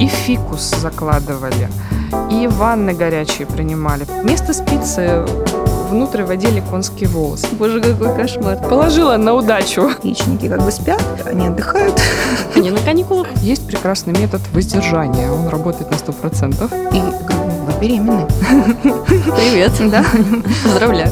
и фикус закладывали, и ванны горячие принимали. Вместо спицы внутрь водили конские волосы. Боже, какой кошмар. Положила на удачу. Яичники как бы спят, они отдыхают. Они на каникулах. Есть прекрасный метод воздержания. Он работает на 100%. И вы беременны. Привет. Да. Поздравляю.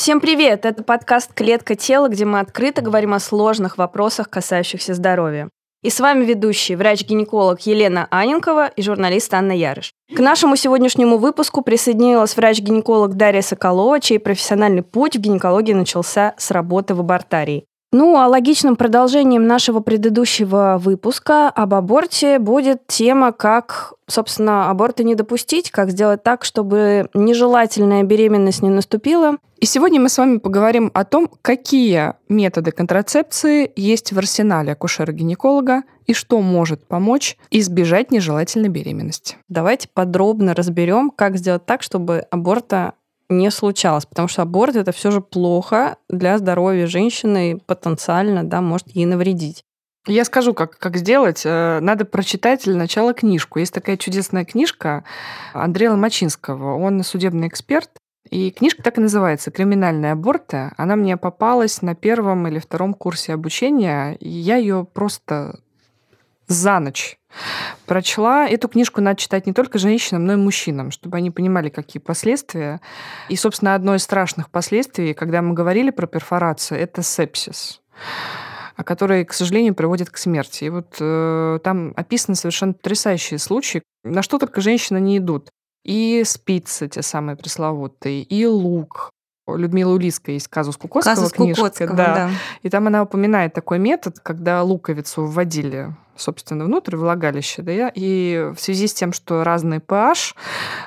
Всем привет! Это подкаст «Клетка тела», где мы открыто говорим о сложных вопросах, касающихся здоровья. И с вами ведущий, врач-гинеколог Елена Аненкова и журналист Анна Ярыш. К нашему сегодняшнему выпуску присоединилась врач-гинеколог Дарья Соколова, чей профессиональный путь в гинекологии начался с работы в абортарии. Ну, а логичным продолжением нашего предыдущего выпуска об аборте будет тема, как, собственно, аборты не допустить, как сделать так, чтобы нежелательная беременность не наступила. И сегодня мы с вами поговорим о том, какие методы контрацепции есть в арсенале акушера-гинеколога и что может помочь избежать нежелательной беременности. Давайте подробно разберем, как сделать так, чтобы аборта не случалось, потому что аборт это все же плохо для здоровья женщины, потенциально, да, может ей навредить. Я скажу, как, как сделать. Э, надо прочитать для начала книжку. Есть такая чудесная книжка Андрея Ломачинского. Он судебный эксперт. И книжка так и называется «Криминальные аборты». Она мне попалась на первом или втором курсе обучения, и я ее просто за ночь прочла. Эту книжку надо читать не только женщинам, но и мужчинам, чтобы они понимали, какие последствия. И, собственно, одно из страшных последствий, когда мы говорили про перфорацию, это сепсис который, к сожалению, приводит к смерти. И вот э, там описаны совершенно потрясающие случаи, на что только женщины не идут. И спицы те самые пресловутые, и лук, Людмила Улиска есть казус Кукоцкого казус книжка. Кукоцкого, да. да. И там она упоминает такой метод, когда луковицу вводили собственно, внутрь влагалища, да, и в связи с тем, что разный pH,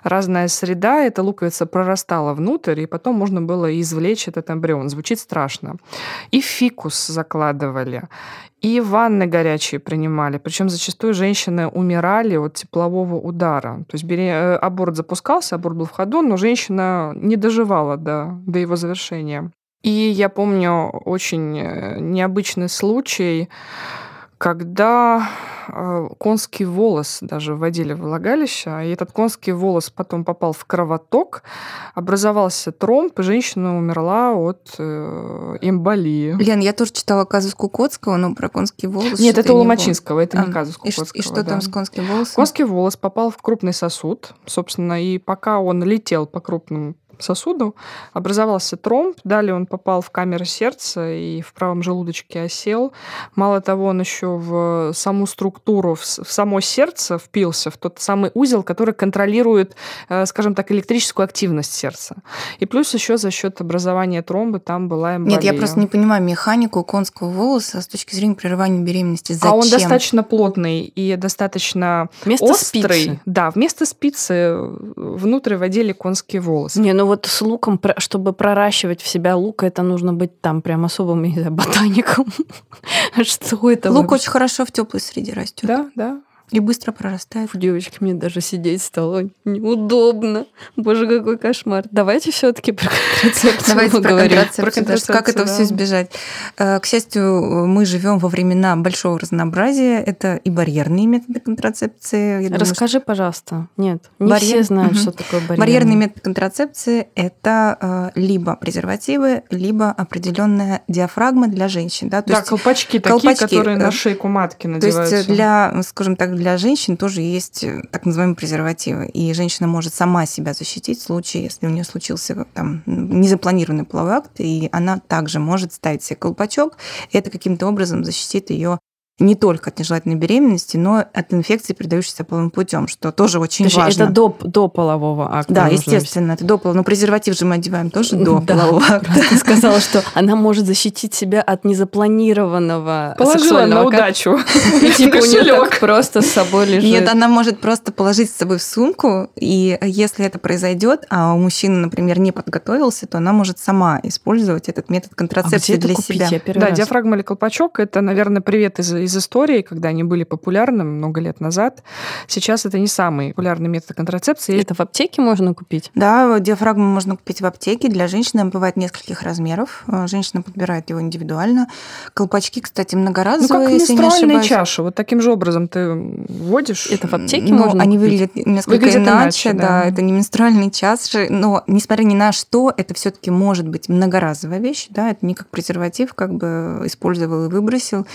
разная среда, эта луковица прорастала внутрь, и потом можно было извлечь этот эмбрион. Звучит страшно. И фикус закладывали, и ванны горячие принимали. Причем зачастую женщины умирали от теплового удара. То есть э, аборт запускался, аборт был в ходу, но женщина не доживала до, до его завершения. И я помню очень э, необычный случай, когда э, конский волос даже вводили в влагалище, и этот конский волос потом попал в кровоток, образовался тромб, и женщина умерла от э, эмболии. Лен, я тоже читала казус Кукоцкого, но про конский волос... Нет, это у Ломачинского, это а, не казус Кукоцкого. И, и что да. там с конским волосом? Конский волос попал в крупный сосуд, собственно, и пока он летел по крупному сосуду, образовался тромб, далее он попал в камеру сердца и в правом желудочке осел. Мало того, он еще в саму структуру, в само сердце впился, в тот самый узел, который контролирует, э, скажем так, электрическую активность сердца. И плюс еще за счет образования тромбы там была эмболия. Нет, я просто не понимаю механику конского волоса с точки зрения прерывания беременности. Зачем? А он достаточно плотный и достаточно вместо острый. Спицы. Да, вместо спицы внутрь водили конские волосы. Не, ну ну вот с луком, чтобы проращивать в себя лук, это нужно быть там прям особым, не знаю, ботаником. Что это? Лук очень хорошо в теплой среде растет. Да, да. И быстро прорастает. Фу, девочки, мне даже сидеть стало неудобно. Боже, какой кошмар. Давайте все таки про контрацепцию Давайте про контрацепцию. Про контрацепцию как это да. все избежать? Э, к счастью, мы живем во времена большого разнообразия. Это и барьерные методы контрацепции. Я Расскажи, думаю, пожалуйста. Нет, не Барьер... все знают, угу. что такое барьерный. Барьерный метод контрацепции – это э, либо презервативы, либо определенная диафрагма для женщин. Да, То да есть колпачки, колпачки такие, которые на шейку матки надеваются. То есть для, скажем так, для женщин тоже есть э, так называемые презервативы. И женщина может сама себя защитить в случае, если у нее случился там, незапланированный половой акт, и она также может ставить себе колпачок, и это каким-то образом защитит ее не только от нежелательной беременности, но от инфекции, передающейся половым путем, что тоже очень То важно. Это до, до полового акта. Да, естественно, это до полового. Но презерватив же мы одеваем тоже до да, полового акта. Ты сказала, что она может защитить себя от незапланированного Положила на удачу. Типа у нее так просто с собой лежит. Нет, она может просто положить с собой в сумку, и если это произойдет, а у мужчины, например, не подготовился, то она может сама использовать этот метод контрацепции для себя. Да, диафрагма или колпачок – это, наверное, привет из из истории, когда они были популярны много лет назад. Сейчас это не самый популярный метод контрацепции. Это в аптеке можно купить? Да, диафрагму можно купить в аптеке. Для женщины бывает нескольких размеров. Э, женщина подбирает его индивидуально. Колпачки, кстати, многоразовые, ну, как если не ошибаюсь. чаша. Вот таким же образом ты вводишь. Это в аптеке Но можно они купить? выглядят несколько выглядят иначе, иначе да. да. Это не менструальные чаши. Но, несмотря ни на что, это все таки может быть многоразовая вещь. Да? Это не как презерватив, как бы использовал и выбросил.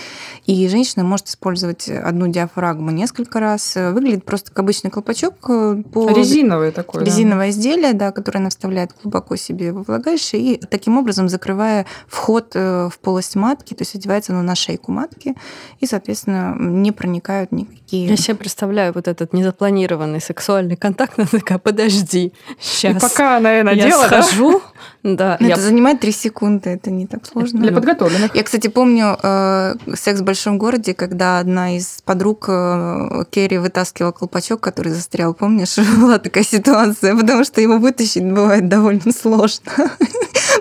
И женщина может использовать одну диафрагму несколько раз. Выглядит просто как обычный колпачок. Э, по... Резиновый такой. Резиновое да. изделие, да, которое она вставляет глубоко себе во влагалище и таким образом закрывая вход э, в полость матки, то есть одевается оно на шейку матки, и, соответственно, не проникают никакие... Я себе представляю вот этот незапланированный сексуальный контакт, она такая, подожди, сейчас. И пока она я надела, я схожу, да. Я... Это занимает три секунды, это не так сложно. Для подготовленных. Я, кстати, помню э, «Секс в большом городе», когда одна из подруг э, Керри вытаскивала колпачок, который застрял, помнишь? Была такая ситуация, потому что его вытащить бывает довольно сложно.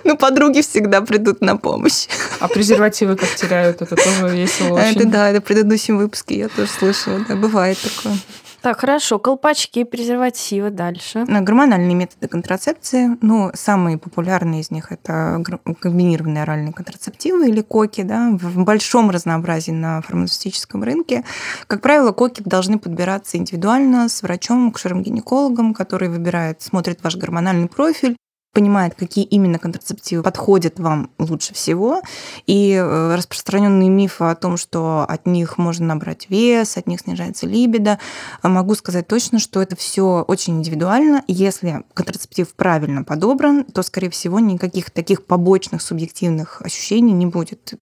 Ну, подруги всегда придут на помощь. А презервативы как теряют, это тоже весело очень. Это да, это в предыдущем выпуске я тоже слышала, да, бывает такое. Так, хорошо, колпачки, презервативы дальше. Гормональные методы контрацепции. Ну, самые популярные из них это комбинированные оральные контрацептивы или коки, да, в большом разнообразии на фармацевтическом рынке. Как правило, коки должны подбираться индивидуально с врачом, кушером-гинекологом, который выбирает, смотрит ваш гормональный профиль, понимает, какие именно контрацептивы подходят вам лучше всего. И э, распространенные мифы о том, что от них можно набрать вес, от них снижается либидо, могу сказать точно, что это все очень индивидуально. Если контрацептив правильно подобран, то, скорее всего, никаких таких побочных субъективных ощущений не будет.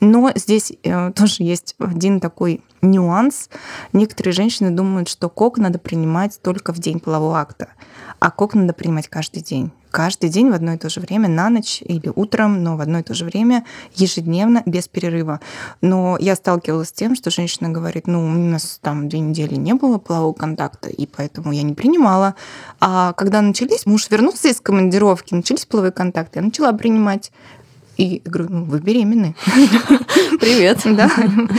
Но здесь э, тоже есть один такой нюанс. Некоторые женщины думают, что кок надо принимать только в день полового акта, а кок надо принимать каждый день. Каждый день в одно и то же время, на ночь или утром, но в одно и то же время, ежедневно, без перерыва. Но я сталкивалась с тем, что женщина говорит, ну, у нас там две недели не было полового контакта, и поэтому я не принимала. А когда начались, муж вернулся из командировки, начались половые контакты, я начала принимать. И говорю, ну, вы беременны. Привет. Да.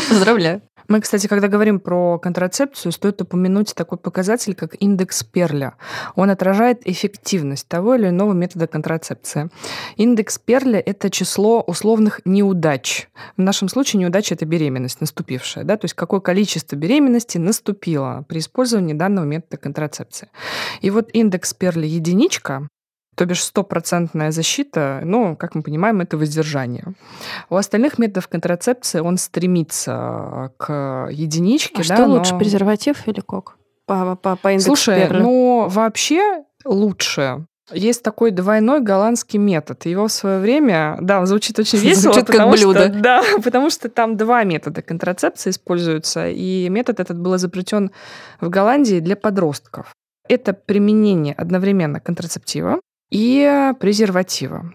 Поздравляю. Мы, кстати, когда говорим про контрацепцию, стоит упомянуть такой показатель, как индекс Перля. Он отражает эффективность того или иного метода контрацепции. Индекс Перля – это число условных неудач. В нашем случае неудача – это беременность наступившая. Да? То есть какое количество беременности наступило при использовании данного метода контрацепции. И вот индекс Перля единичка то бишь стопроцентная защита, ну, как мы понимаем, это воздержание. У остальных методов контрацепции он стремится к единичке. А да, что лучше, но... презерватив или кок? По, по, по индексу Слушай, Перля. ну, вообще лучше есть такой двойной голландский метод. Его в свое время, да, звучит очень весело. Звучит как блюдо. Что, да, потому что там два метода контрацепции используются, и метод этот был изобретен в Голландии для подростков. Это применение одновременно контрацептива, и презерватива.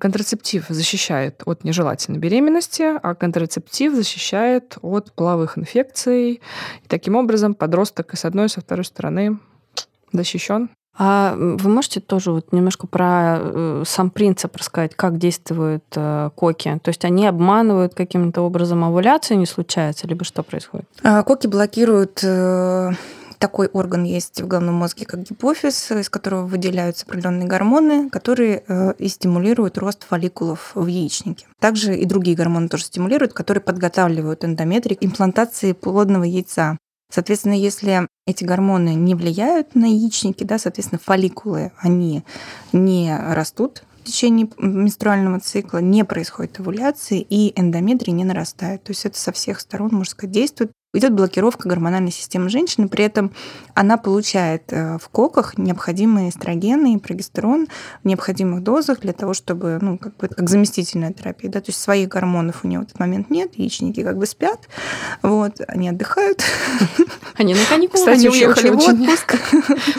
Контрацептив защищает от нежелательной беременности, а контрацептив защищает от половых инфекций. И таким образом подросток и с одной, и со второй стороны защищен. А вы можете тоже вот немножко про э, сам принцип рассказать, как действуют э, коки? То есть они обманывают каким-то образом овуляция не случается, либо что происходит? А, коки блокируют э, такой орган есть в головном мозге, как гипофиз, из которого выделяются определенные гормоны, которые э, и стимулируют рост фолликулов в яичнике. Также и другие гормоны тоже стимулируют, которые подготавливают эндометрик имплантации плодного яйца. Соответственно, если эти гормоны не влияют на яичники, да, соответственно, фолликулы, они не растут в течение менструального цикла, не происходит овуляции, и эндометрий не нарастает. То есть это со всех сторон, можно сказать, действует идет блокировка гормональной системы женщины, при этом она получает э, в коках необходимые эстрогены и прогестерон в необходимых дозах для того, чтобы, ну, как бы, как заместительная терапия, да, то есть своих гормонов у нее в этот момент нет, яичники как бы спят, вот, они отдыхают. Они на каникулы Кстати, уехали в отпуск.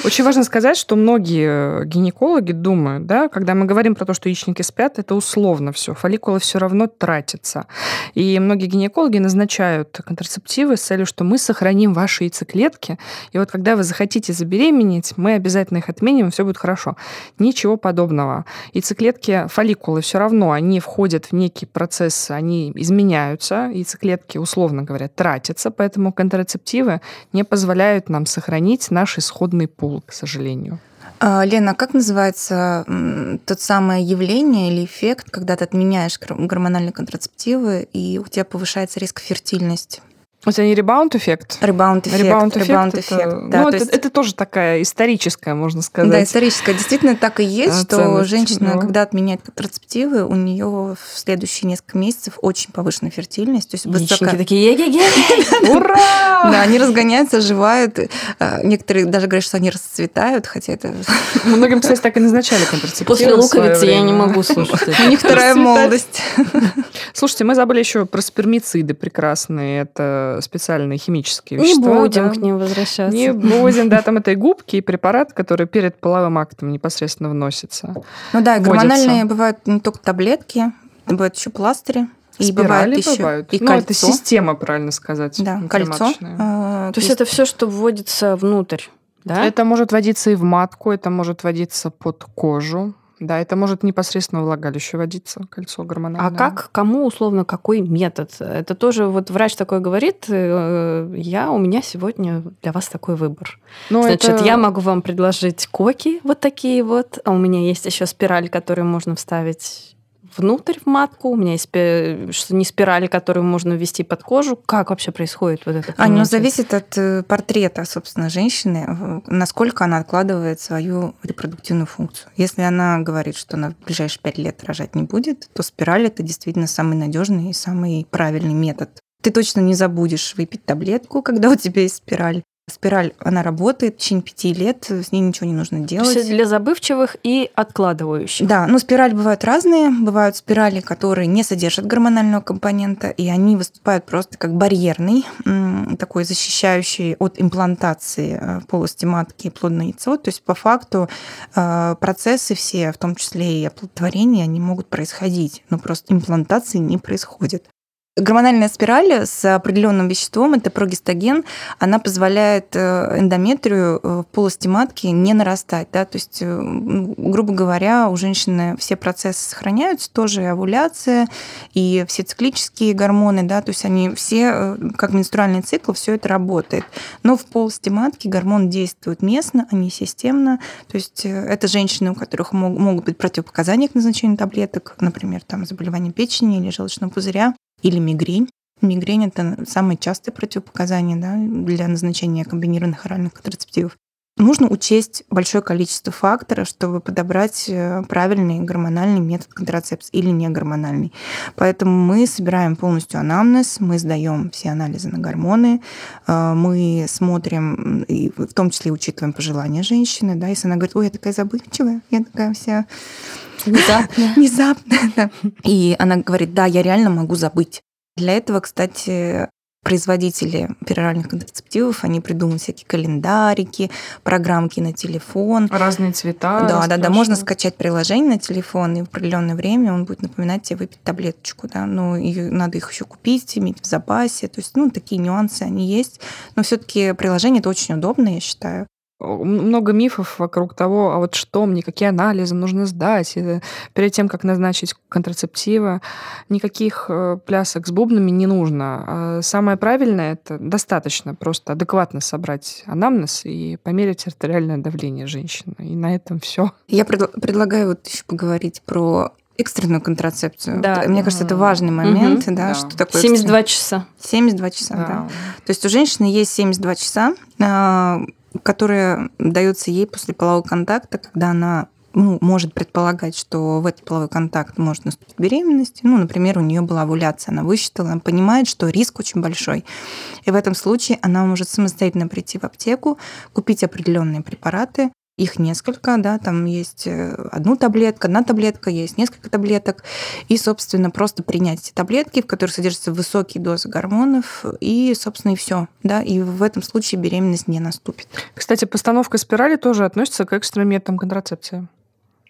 Очень важно сказать, что многие гинекологи думают, да, когда мы говорим про то, что яичники спят, это условно все, фолликулы все равно тратятся. И многие гинекологи назначают контрацептивы с целью, что мы сохраним ваши яйцеклетки, и вот когда вы захотите забеременеть, мы обязательно их отменим, и все будет хорошо. Ничего подобного. Яйцеклетки, фолликулы все равно, они входят в некий процесс, они изменяются, яйцеклетки, условно говоря, тратятся, поэтому контрацептивы не позволяют нам сохранить наш исходный пул, к сожалению. А, Лена, как называется то самое явление или эффект, когда ты отменяешь гормональные контрацептивы, и у тебя повышается риск фертильности? У тебя не rebound-эффект? Rebound-эффект. Rebound-эффект. Rebound-эффект это, да, ну, это, есть... это тоже такая историческая, можно сказать. Да, историческая. Действительно так и есть, что женщина, да. когда отменяет контрацептивы, у нее в следующие несколько месяцев очень повышенная фертильность. То есть высока... такие е Ура! Да, они разгоняются, оживают. А, некоторые даже говорят, что они расцветают, хотя это... Многим, кстати, так и назначали контрацептивы. После луковицы я не могу слушать. У них вторая молодость. Слушайте, мы забыли еще про спермициды прекрасные. Это специальные химические вещества. Не будем да. к ним возвращаться. Не будем, да, там это и губки, и препарат, который перед половым актом непосредственно вносится. Ну да, гормональные бывают не только таблетки, бывают еще пластыри. И Спирали бывают, бывают. И ну, кольцо. это система, правильно сказать. Да, кольцо. А, то есть это все, что вводится внутрь, да? Это может вводиться и в матку, это может вводиться под кожу. Да, это может непосредственно влагалище водиться, кольцо гормональное. А как, кому условно, какой метод? Это тоже вот врач такой говорит, э, я, у меня сегодня для вас такой выбор. Но ну, Значит, это... я могу вам предложить коки вот такие вот, а у меня есть еще спираль, которую можно вставить внутрь в матку, у меня есть что не спирали, которую можно ввести под кожу. Как вообще происходит вот это? А, ну, зависит от э, портрета, собственно, женщины, насколько она откладывает свою репродуктивную функцию. Если она говорит, что она в ближайшие пять лет рожать не будет, то спираль это действительно самый надежный и самый правильный метод. Ты точно не забудешь выпить таблетку, когда у тебя есть спираль. Спираль, она работает в течение пяти лет, с ней ничего не нужно делать. Все для забывчивых и откладывающих. Да, но спирали бывают разные. Бывают спирали, которые не содержат гормонального компонента, и они выступают просто как барьерный, такой защищающий от имплантации э, в полости матки и плодное яйцо. То есть по факту э, процессы все, в том числе и оплодотворение, они могут происходить, но просто имплантации не происходит. Гормональная спираль с определенным веществом, это прогестоген, она позволяет э, эндометрию э, в полости матки не нарастать. Да? То есть, э, грубо говоря, у женщины все процессы сохраняются, тоже и овуляция, и все циклические гормоны, да? то есть они все, как менструальный цикл, все это работает. Но в полости матки гормон действует местно, а не системно. То есть это женщины, у которых могут быть противопоказания к назначению таблеток, например, там, заболевание печени или желчного пузыря или мигрень. Мигрень – это самое частое противопоказание да, для назначения комбинированных оральных контрацептивов. Нужно учесть большое количество факторов, чтобы подобрать э, правильный гормональный метод контрацепции или не гормональный. Поэтому мы собираем полностью анамнез, мы сдаем все анализы на гормоны, э, мы смотрим, и в том числе учитываем пожелания женщины. Да, если она говорит, ой, я такая забывчивая, я такая вся Внезапно. Внезапно. И она говорит, да, я реально могу забыть. Для этого, кстати, производители пероральных контрацептивов, они придумывают всякие календарики, программки на телефон. Разные цвета. Да, да, да. Можно скачать приложение на телефон, и в определенное время он будет напоминать тебе выпить таблеточку, да. Но и надо их еще купить, иметь в запасе. То есть, ну, такие нюансы они есть. Но все-таки приложение это очень удобно, я считаю много мифов вокруг того, а вот что мне, какие анализы нужно сдать. И перед тем, как назначить контрацептивы, никаких э, плясок с бубнами не нужно. А самое правильное – это достаточно просто адекватно собрать анамнез и померить артериальное давление женщины. И на этом все. Я пред- предлагаю вот еще поговорить про экстренную контрацепцию. Да. Мне кажется, это важный момент, угу. да, да, что такое 72 часа. 72 часа, да. да. То есть у женщины есть 72 часа, а, которая дается ей после полового контакта, когда она ну, может предполагать, что в этот половой контакт может наступить беременность. Ну, например, у нее была овуляция, она высчитала, она понимает, что риск очень большой. И в этом случае она может самостоятельно прийти в аптеку, купить определенные препараты, их несколько, да, там есть э, одну таблетка, одна таблетка, есть несколько таблеток, и, собственно, просто принять эти таблетки, в которых содержатся высокие дозы гормонов, и, собственно, и все, да, и в этом случае беременность не наступит. Кстати, постановка спирали тоже относится к экстренным методам контрацепции.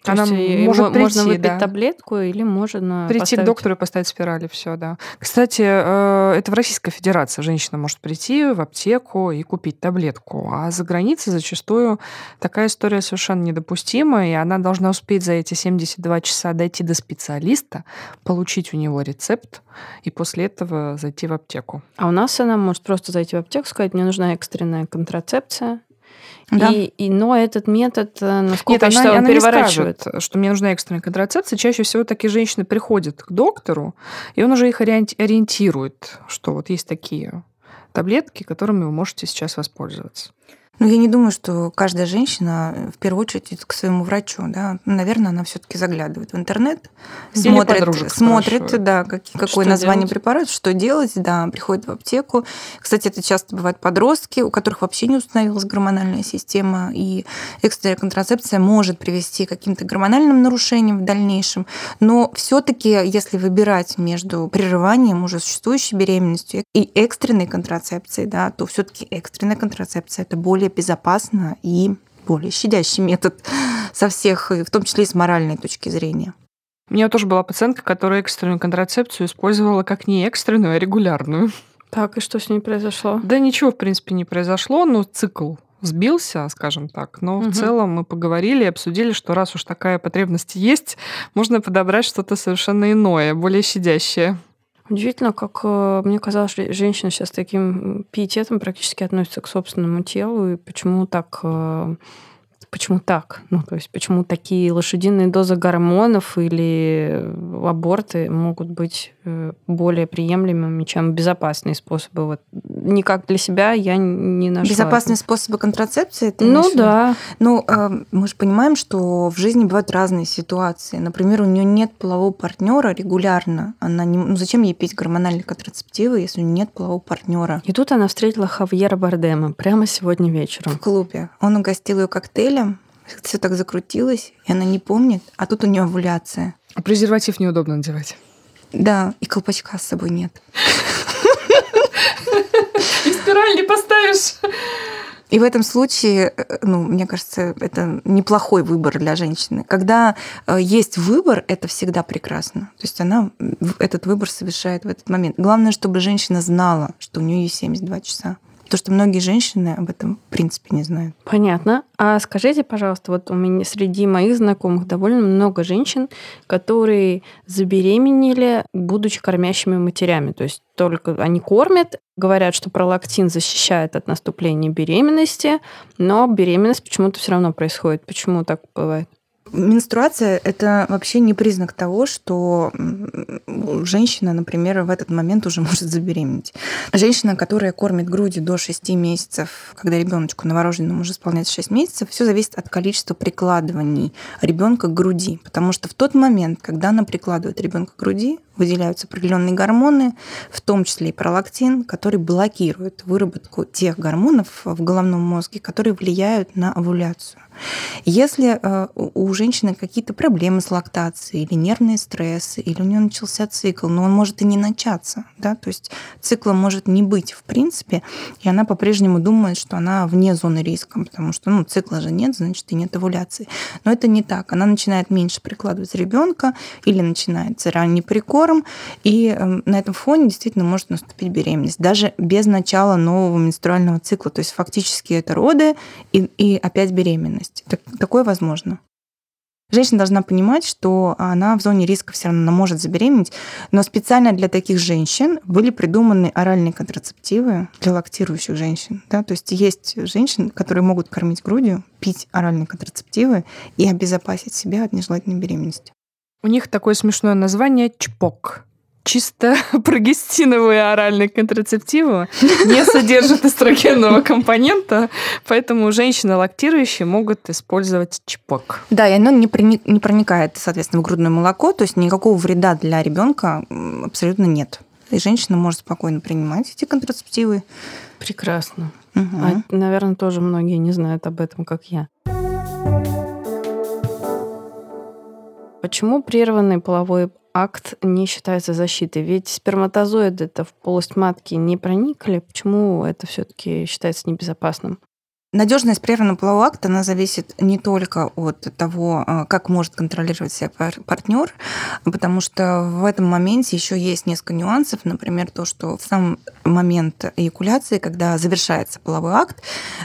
То Она есть, может мо- можно прийти, выпить да. таблетку или можно Прийти поставить- к доктору и поставить спирали, все, да. Кстати, э, это в Российской Федерации женщина может прийти в аптеку и купить таблетку, а за границей зачастую такая история совершенно недопустима, и она должна успеть за эти 72 часа дойти до специалиста, получить у него рецепт и после этого зайти в аптеку. А у нас она может просто зайти в аптеку, сказать, мне нужна экстренная контрацепция. Да. И, и- но этот метод, э, насколько Нет, я она, он она не переворачивает. скажет, что мне нужна экстренная контрацепция. Чаще всего такие женщины приходят к доктору, и он уже их ориенти- ориентирует, что вот есть такие таблетки, которыми вы можете сейчас воспользоваться. Но я не думаю, что каждая женщина э, в первую очередь идет к своему врачу. Да? Наверное, она все-таки заглядывает в интернет, Или смотрит, подружек смотрит да, как- какое Что название делать? препарата, что делать, да, приходит в аптеку. Кстати, это часто бывают подростки, у которых вообще не установилась гормональная система, и экстренная контрацепция может привести к каким-то гормональным нарушениям в дальнейшем. Но все-таки, если выбирать между прерыванием уже существующей беременностью и экстренной контрацепцией, да, то все-таки экстренная контрацепция это более безопасно и более щадящий метод со всех, в том числе и с моральной точки зрения. У меня тоже была пациентка, которая экстренную контрацепцию использовала как не экстренную, а регулярную. Так, и что с ней произошло? Да ничего, в принципе, не произошло, но цикл сбился, скажем так. Но Мгм. в целом мы поговорили и обсудили, что раз уж такая потребность есть, можно подобрать что-то совершенно иное, более щадящее. Удивительно, как э, мне казалось, что женщина сейчас таким пиететом практически относится к собственному телу, и почему так э, почему так? Ну, то есть почему такие лошадиные дозы гормонов или аборты могут быть э, более приемлемыми, чем безопасные способы? Вот никак для себя я не нашла. Безопасные это. способы контрацепции? ты Ну да. Ну, э, мы же понимаем, что в жизни бывают разные ситуации. Например, у нее нет полового партнера регулярно. Она не, ну, зачем ей пить гормональные контрацептивы, если у нее нет полового партнера? И тут она встретила Хавьера Бардема прямо сегодня вечером. В клубе. Он угостил ее коктейлем, все так закрутилось, и она не помнит, а тут у нее овуляция. А презерватив неудобно надевать. Да, и колпачка с собой нет. И спираль не поставишь. И в этом случае, э, ну, мне кажется, это неплохой выбор для женщины. Когда э, есть выбор, это всегда прекрасно. То есть она этот выбор совершает в этот момент. Главное, чтобы женщина знала, что у нее есть 72 часа. Потому что многие женщины об этом в принципе не знают. Понятно. А скажите, пожалуйста, вот у меня среди моих знакомых довольно много женщин, которые забеременели, будучи кормящими матерями. То есть только они кормят, говорят, что пролактин защищает от наступления беременности, но беременность почему-то все равно происходит. Почему так бывает? Менструация – это вообще не признак того, что женщина, например, в этот момент уже может забеременеть. Женщина, которая кормит грудью до 6 месяцев, когда ребеночку новорожденному уже исполняется 6 месяцев, все зависит от количества прикладываний ребенка к груди. Потому что в тот момент, когда она прикладывает ребенка к груди, выделяются определенные гормоны, в том числе и пролактин, который блокирует выработку тех гормонов в головном мозге, которые влияют на овуляцию. Если э, у женщины какие-то проблемы с лактацией или нервные стрессы, или у нее начался цикл, но он может и не начаться, да, то есть цикла может не быть в принципе, и она по-прежнему думает, что она вне зоны риска, потому что ну, цикла же нет, значит и нет овуляции. Но это не так. Она начинает меньше прикладывать ребенка или начинается ранний прикорм, и э, на этом фоне действительно может наступить беременность, даже без начала нового менструального цикла. То есть фактически это роды и, и опять беременность. Так- такое возможно. Женщина должна понимать, что она в зоне риска все равно может забеременеть, но специально для таких женщин были придуманы оральные контрацептивы для лактирующих женщин. Да? То есть есть женщины, которые могут кормить грудью, пить оральные контрацептивы и обезопасить себя от нежелательной беременности. У них такое смешное название ЧПОК. Чисто прогестиновые оральные контрацептивы не содержат эстрогенного компонента, поэтому женщины лактирующие могут использовать ЧПОК. Да, и оно не, проник- не проникает, соответственно, в грудное молоко, то есть никакого вреда для ребенка абсолютно нет. И женщина может спокойно принимать эти контрацептивы. Прекрасно. Мгм. А, наверное, тоже многие не знают об этом, как я. Почему прерванный половой акт не считается защитой? Ведь сперматозоиды это в полость матки не проникли. Почему это все-таки считается небезопасным? Надежность прерванного полового акта, она зависит не только от того, а, как может контролировать себя партнер, потому что в этом моменте еще есть несколько нюансов. Например, то, что в сам момент эякуляции, когда завершается половой акт,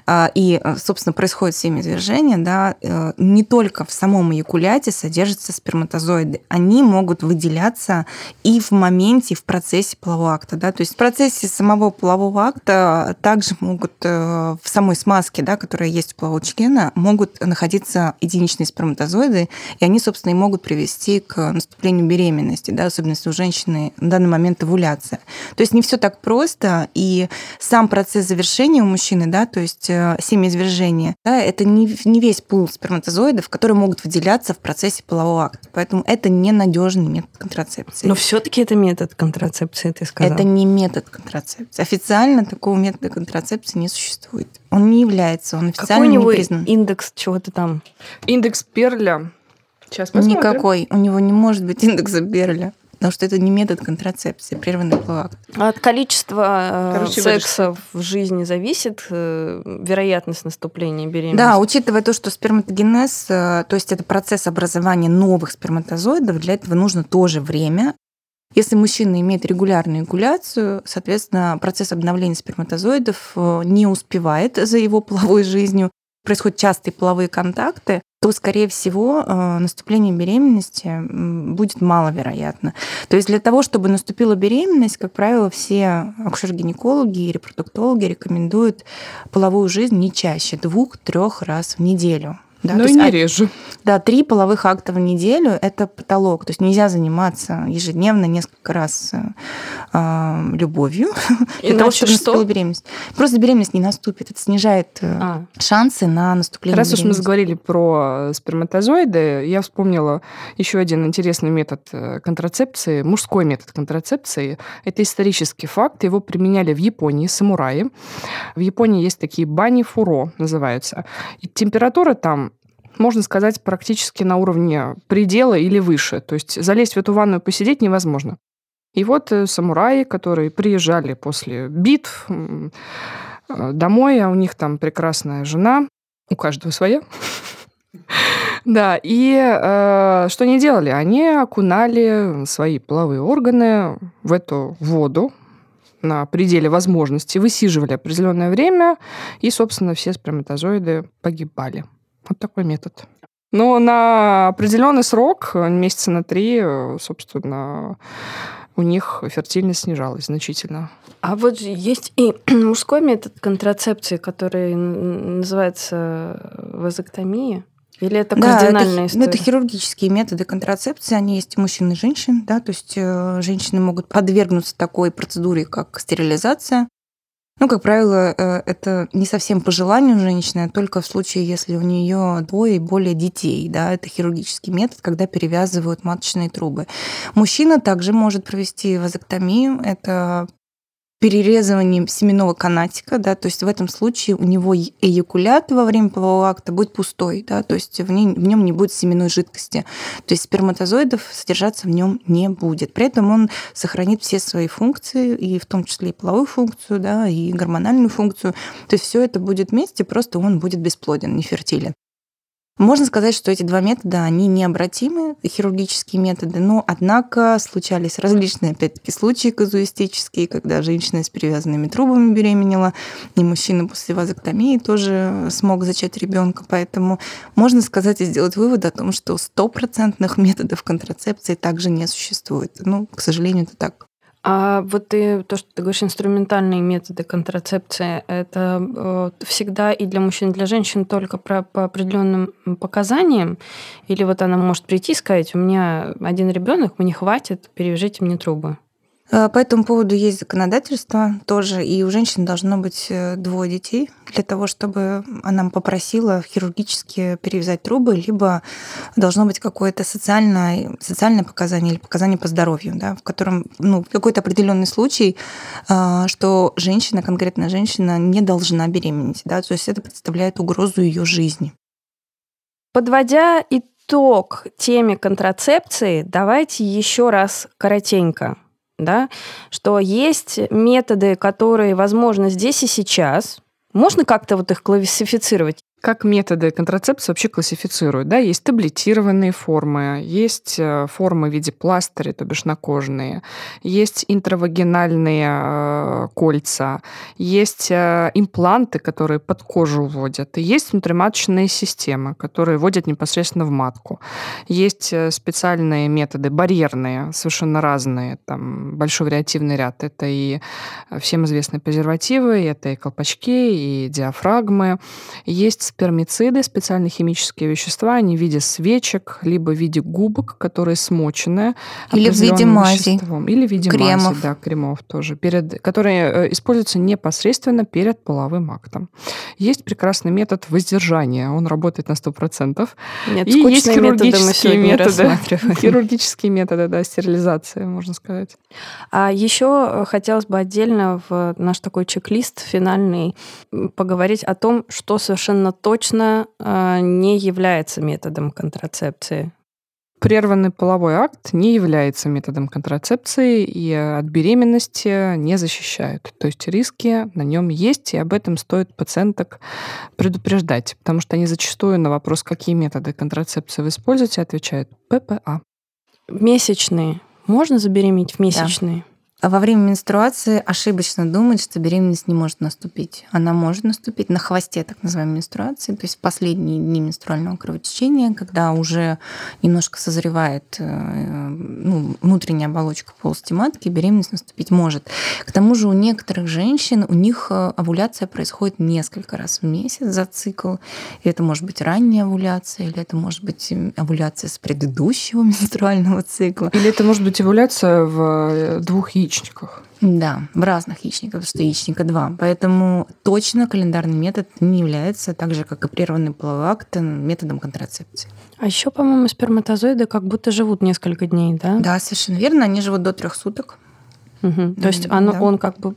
а, и, собственно, происходит семяизвержение, да, э, не только в самом эякуляте содержатся сперматозоиды. Они могут выделяться и в моменте, и в процессе полового акта. Да? То есть в процессе самого полового акта также могут э, в самой смазке клетки, да, которые есть у полового члена, могут находиться единичные сперматозоиды, и они, собственно, и могут привести к наступлению беременности, да, особенно если у женщины на данный момент овуляция. То есть не все так просто, и сам процесс завершения у мужчины, да, то есть э, семяизвержение, да, это не, не весь пул сперматозоидов, которые могут выделяться в процессе полового акта. Поэтому это ненадежный метод контрацепции. Но все-таки это метод контрацепции, ты сказала. Это не метод контрацепции. Официально такого метода контрацепции не существует. Он не является, он официально Какой у него не признан. индекс чего-то там? Индекс Перля. Сейчас посмотрим. Никакой. У него не может быть индекса Перля. Потому что это не метод контрацепции, прерванный половой От количества э, Короче, секса в жизни зависит э, вероятность наступления беременности? Да, учитывая то, что сперматогенез, э, то есть это процесс образования новых сперматозоидов, для этого нужно тоже время. Если мужчина имеет регулярную эякуляцию, соответственно, процесс обновления сперматозоидов э, не успевает за его половой жизнью, происходят частые половые контакты, то, скорее всего, э, наступление беременности будет маловероятно. То есть для того, чтобы наступила беременность, как правило, все акушер-гинекологи и репродуктологи рекомендуют половую жизнь не чаще двух-трех раз в неделю. Да, Но и не реже. Да, три половых акта в неделю – это потолок. То есть нельзя заниматься ежедневно несколько раз э, любовью для Иначе того, чтобы что? наступила беременность. Просто беременность не наступит. Это снижает э, а. шансы на наступление Раз уж мы заговорили про сперматозоиды, я вспомнила еще один интересный метод э, контрацепции, мужской метод контрацепции. Это исторический факт. Его применяли в Японии самураи. В Японии есть такие бани фуро, называются. И температура там можно сказать, практически на уровне предела или выше. То есть залезть в эту ванную посидеть невозможно. И вот э, самураи, которые приезжали после битв э, домой, а у них там прекрасная жена, у каждого своя. Да, и э, что они делали? Они окунали свои половые органы в эту воду на пределе возможностей, высиживали определенное время, и, собственно, все сперматозоиды погибали. Вот такой метод. Но на определенный срок, месяца на три, собственно, у них фертильность снижалась значительно. А вот есть и мужской метод контрацепции, который называется вазоктомия. Или это кардинальная да, история? это, это хирургические методы контрацепции, они есть у мужчин и женщин, да, то есть э, женщины могут подвергнуться такой процедуре, как стерилизация. Ну, как правило, э, это не совсем по желанию женщины, а только в случае, если у нее двое и более детей. Да, это хирургический метод, когда перевязывают маточные трубы. Мужчина также может провести вазоктомию. Это перерезыванием семенного канатика, да, то есть в этом случае у него эякулят во время полового акта будет пустой, да, то есть в, ней, в нем не будет семенной жидкости, то есть сперматозоидов содержаться в нем не будет. При этом он сохранит все свои функции, и в том числе и половую функцию, да, и гормональную функцию. То есть все это будет вместе, просто он будет бесплоден, нефертилен. Можно сказать, что эти два метода, они необратимы, хирургические методы, но, однако, случались различные, опять-таки, случаи казуистические, когда женщина с перевязанными трубами беременела, и мужчина после вазоктомии тоже смог зачать ребенка, поэтому можно сказать и сделать вывод о том, что стопроцентных методов контрацепции также не существует. Ну, к сожалению, это так. А вот ты, то, что ты говоришь, инструментальные методы контрацепции, это э, всегда и для мужчин, и для женщин только про, по определенным показаниям? Или вот она может прийти и сказать, у меня один ребенок, мне хватит, перевяжите мне трубы? Э, по этому поводу есть законодательство тоже, и у женщины должно быть э, двое детей для того, чтобы она попросила хирургически перевязать трубы, либо должно быть какое-то социальное, социальное показание или показание по здоровью, да, в котором ну, какой-то определенный случай, э, что женщина, конкретная женщина, не должна беременеть, да, то есть это представляет угрозу ее жизни. Подводя итог теме контрацепции, давайте еще раз коротенько да, что есть методы, которые, возможно, здесь и сейчас Можно как-то вот их классифицировать? Как методы контрацепции вообще классифицируют? Да? Есть таблетированные формы, есть э, формы в виде пластыря, то бишь накожные, есть интравагинальные э, кольца, есть э, импланты, которые под кожу вводят, и есть внутриматочные системы, которые вводят непосредственно в матку. Есть специальные методы, барьерные, совершенно разные, там большой вариативный ряд. Это и всем известные презервативы, это и колпачки, и диафрагмы. Есть спермициды, специальные химические вещества, они в виде свечек, либо в виде губок, которые смочены. Или в виде. Веществом. Или в виде кремов. мази, да, кремов тоже, перед, которые э, используются непосредственно перед половым актом. Есть прекрасный метод воздержания, он работает на 100%. Нет, И есть хирургические методы, методы хирургические методы, да, стерилизации, можно сказать. А еще э, хотелось бы отдельно в наш такой чек-лист финальный поговорить о том, что совершенно точно э, не является методом контрацепции. Прерванный половой акт не является методом контрацепции и от беременности не защищают. То есть риски на нем есть, и об этом стоит пациенток предупреждать, потому что они зачастую на вопрос, какие методы контрацепции вы используете, отвечают ППА. Месячные. Можно забеременеть в месячные? Да. А во время менструации ошибочно думать, что беременность не может наступить. Она может наступить на хвосте так называемой менструации, то есть в последние дни менструального кровотечения, когда уже немножко созревает э, ну, внутренняя оболочка полости матки, беременность наступить может. К тому же у некоторых женщин, у них э, овуляция происходит несколько раз в месяц за цикл. И это может быть ранняя овуляция, или это может быть овуляция с предыдущего менструального цикла. Или это может быть овуляция в э, двух яичниках яичниках. Да, в разных яичниках, потому что яичника два. Поэтому точно календарный метод не является, так же, как и прерванный половой акт, методом контрацепции. А еще, по-моему, сперматозоиды как будто живут несколько дней, да? Да, совершенно верно. Они живут до трех суток. Угу. То есть оно, да. он как бы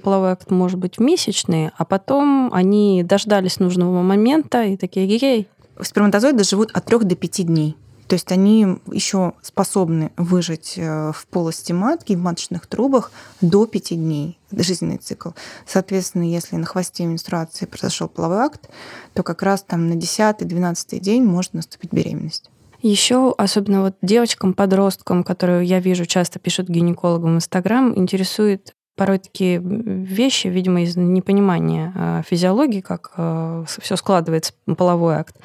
половой акт может быть месячный, а потом они дождались нужного момента и такие гей. Сперматозоиды живут от трех до пяти дней. То есть они еще способны выжить э, в полости матки, в маточных трубах до 5 дней жизненный цикл. Соответственно, если на хвосте менструации произошел половой акт, то как раз там на 10-12 день может наступить беременность. Еще, особенно вот девочкам-подросткам, которые я вижу часто пишут гинекологам в Инстаграм, интересует порой такие вещи, видимо, из непонимания э, физиологии, как э, все складывается половой акт.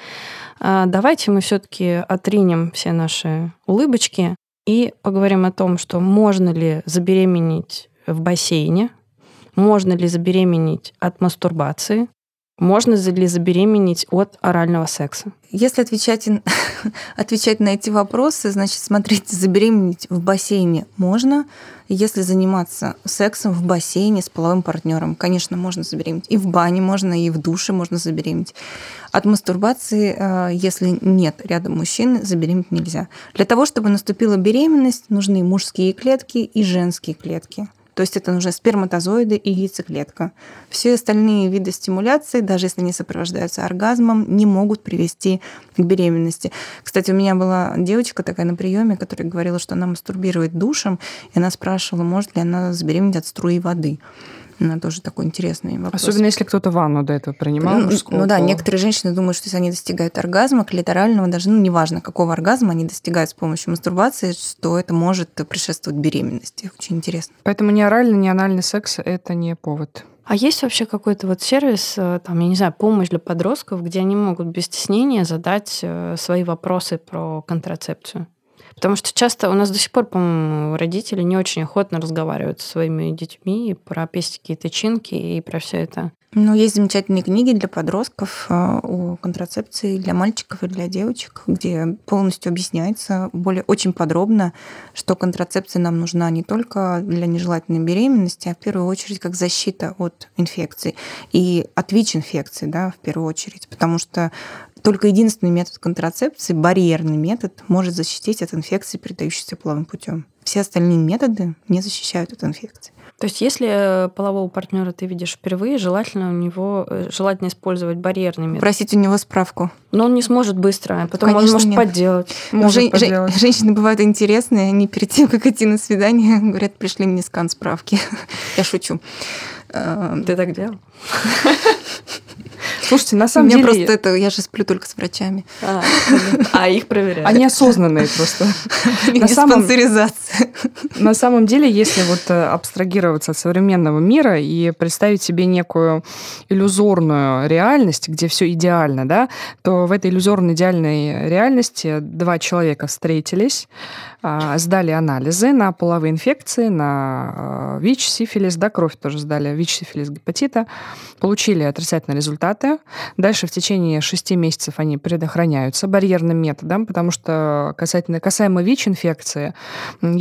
А, давайте мы все-таки отринем все наши улыбочки и поговорим о том, что можно ли забеременеть в бассейне, можно ли забеременеть от мастурбации, можно ли забеременеть от орального секса? Если отвечать, отвечать на эти вопросы, значит, смотрите, забеременеть в бассейне можно. Если заниматься сексом в бассейне с половым партнером, конечно, можно забеременеть. И в бане можно, и в душе можно забеременеть. От мастурбации, э, если нет рядом мужчины, забеременеть нельзя. Для того, чтобы наступила беременность, нужны мужские клетки и женские клетки. То есть это нужны сперматозоиды и яйцеклетка. Все остальные виды стимуляции, даже если они сопровождаются оргазмом, не могут привести к беременности. Кстати, у меня была девочка такая на приеме, которая говорила, что она мастурбирует душем, и она спрашивала, может ли она забеременеть от струи воды. Ну, тоже такой интересный вопрос. Особенно если кто-то ванну до этого принимал. Ну, ну да, некоторые женщины думают, что если они достигают оргазма, клиторального, даже, ну, неважно, какого оргазма они достигают с помощью мастурбации, что это может предшествовать беременности. Очень интересно. Поэтому ни оральный, ни анальный секс – это не повод. А есть вообще какой-то вот сервис, э, там, я не знаю, помощь для подростков, где они могут без стеснения задать э, свои вопросы про контрацепцию? Потому что часто у нас до сих пор, по-моему, родители не очень охотно разговаривают со своими детьми про пестики и тычинки и про все это. Ну, есть замечательные книги для подростков э, о контрацепции для мальчиков и для девочек, где полностью объясняется более очень подробно, что контрацепция нам нужна не только для нежелательной беременности, а в первую очередь как защита от инфекций и от ВИЧ-инфекции, да, в первую очередь, потому что только единственный метод контрацепции, барьерный метод, может защитить от инфекции, передающейся половым путем. Все остальные методы не защищают от инфекции. То есть, если э, полового партнера ты видишь впервые, желательно у него э, желательно использовать барьерный метод. Просить у него справку. Но он не сможет быстро, а потом Конечно, он может нет. подделать. Может Жен- подделать. Женщины бывают интересные, они перед тем, как идти на свидание, говорят, пришли мне скан справки. Я шучу. Э, Ты так делал? Слушайте, на самом Мне деле... просто это, я же сплю только с врачами. А, а их проверяют. Они осознанные просто. На самом- Диспансеризация. На самом деле, если вот э, абстрагироваться от современного мира и представить себе некую иллюзорную реальность, где все идеально, да, то в этой иллюзорной идеальной реальности два человека встретились, а, сдали анализы на половые инфекции, на а, ВИЧ, сифилис, да, кровь тоже сдали, ВИЧ, сифилис, гепатита, получили отрицательные результаты. Дальше в течение шести месяцев они предохраняются барьерным методом, потому что касательно, касаемо ВИЧ-инфекции,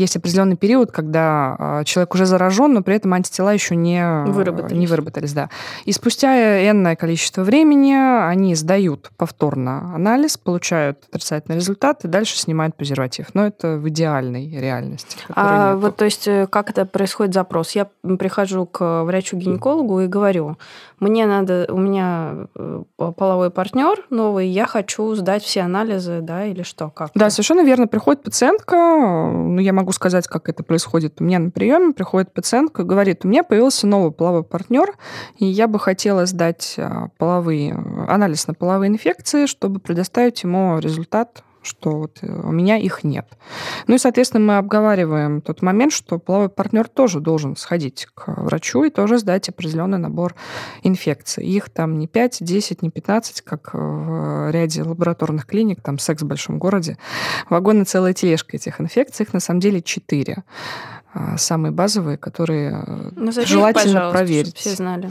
есть определенный период, когда а, человек уже заражен, но при этом антитела еще не Выработались. не выработались да. И спустя энное количество времени они сдают повторно анализ, получают отрицательный результат и дальше снимают презерватив. Но это в идеальной реальности. А нету. вот, то есть, э, как это происходит запрос? Я прихожу к врачу-гинекологу и говорю, мне надо, у меня э, половой партнер новый, я хочу сдать все анализы, да, или что, как? Да, совершенно верно. Приходит пациентка, ну, я могу сказать, как это происходит. У меня на приеме приходит пациентка и говорит, у меня появился новый половой партнер, и я бы хотела сдать а, половые, анализ на половые инфекции, чтобы предоставить ему результат что вот э, у меня их нет. Ну и, соответственно, мы обговариваем тот момент, что половой партнер тоже должен сходить к врачу и тоже сдать определенный набор инфекций. Их там не 5, 10, не 15, как в ряде лабораторных клиник, там секс в большом городе. Вагоны целая тележка этих инфекций, их на самом деле 4 самые базовые, которые э, Назови их, желательно пожалуйста, проверить. все знали.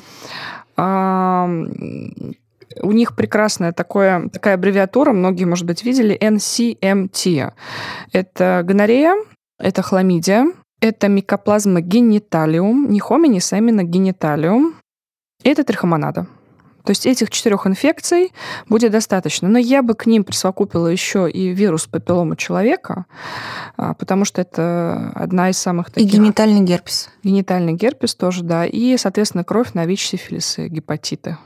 У них прекрасная такое, такая аббревиатура, многие, может быть, видели, NCMT. Это гонорея, это хламидия, это микоплазма гениталиум, не хоминис, а именно гениталиум, и это трихомонада. То есть этих четырех инфекций будет достаточно. Но я бы к ним присовокупила еще и вирус папиллома человека, а, потому что это одна из самых И таких... генитальный герпес. Генитальный герпес тоже, да. И, соответственно, кровь на ВИЧ, сифилис и гепатиты.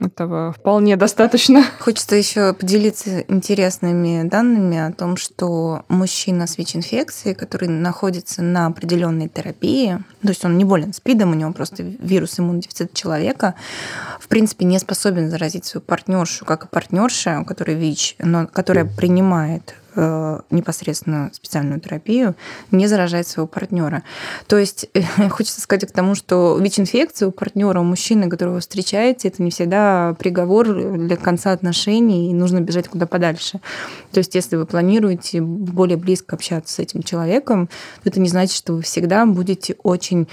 Этого вполне достаточно. Хочется еще поделиться интересными данными о том, что мужчина с ВИЧ-инфекцией, который находится на определенной терапии, то есть он не болен СПИДом, у него просто вирус иммунодефицита человека, в принципе, не способен заразить свою партнершу, как и партнерша, у которой ВИЧ, но которая принимает непосредственно специальную терапию, не заражает своего партнера. То есть хочется сказать к тому, что ВИЧ-инфекция у партнера, у мужчины, которого вы встречаете, это не всегда приговор для конца отношений, и нужно бежать куда подальше. То есть если вы планируете более близко общаться с этим человеком, то это не значит, что вы всегда будете очень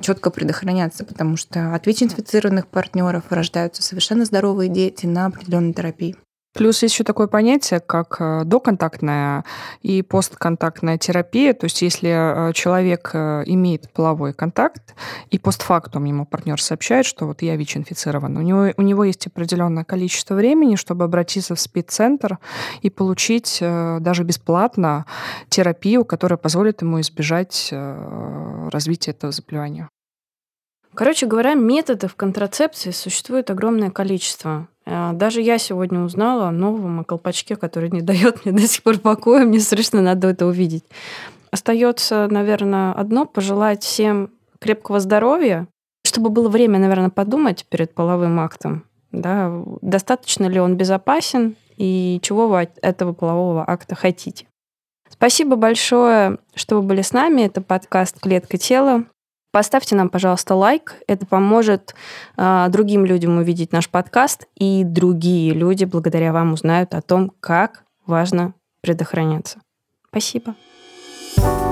четко предохраняться, потому что от ВИЧ-инфицированных партнеров рождаются совершенно здоровые дети на определенной терапии. Плюс есть еще такое понятие, как э, доконтактная и постконтактная терапия. То есть если э, человек э, имеет половой контакт, и постфактум ему партнер сообщает, что вот я ВИЧ-инфицирован, у него, у него есть определенное количество времени, чтобы обратиться в СПИД-центр и получить даже бесплатно терапию, которая позволит ему избежать развития этого заболевания. Короче говоря, методов контрацепции существует огромное количество. Даже я сегодня узнала о новом колпачке, который не дает мне до сих пор покоя. Мне срочно надо это увидеть. Остается, наверное, одно пожелать всем крепкого здоровья, чтобы было время, наверное, подумать перед половым актом, да, достаточно ли он безопасен и чего вы от этого полового акта хотите. Спасибо большое, что вы были с нами. Это подкаст «Клетка тела». Поставьте нам, пожалуйста, лайк. Это поможет э, другим людям увидеть наш подкаст, и другие люди благодаря вам узнают о том, как важно предохраняться. Спасибо. thank you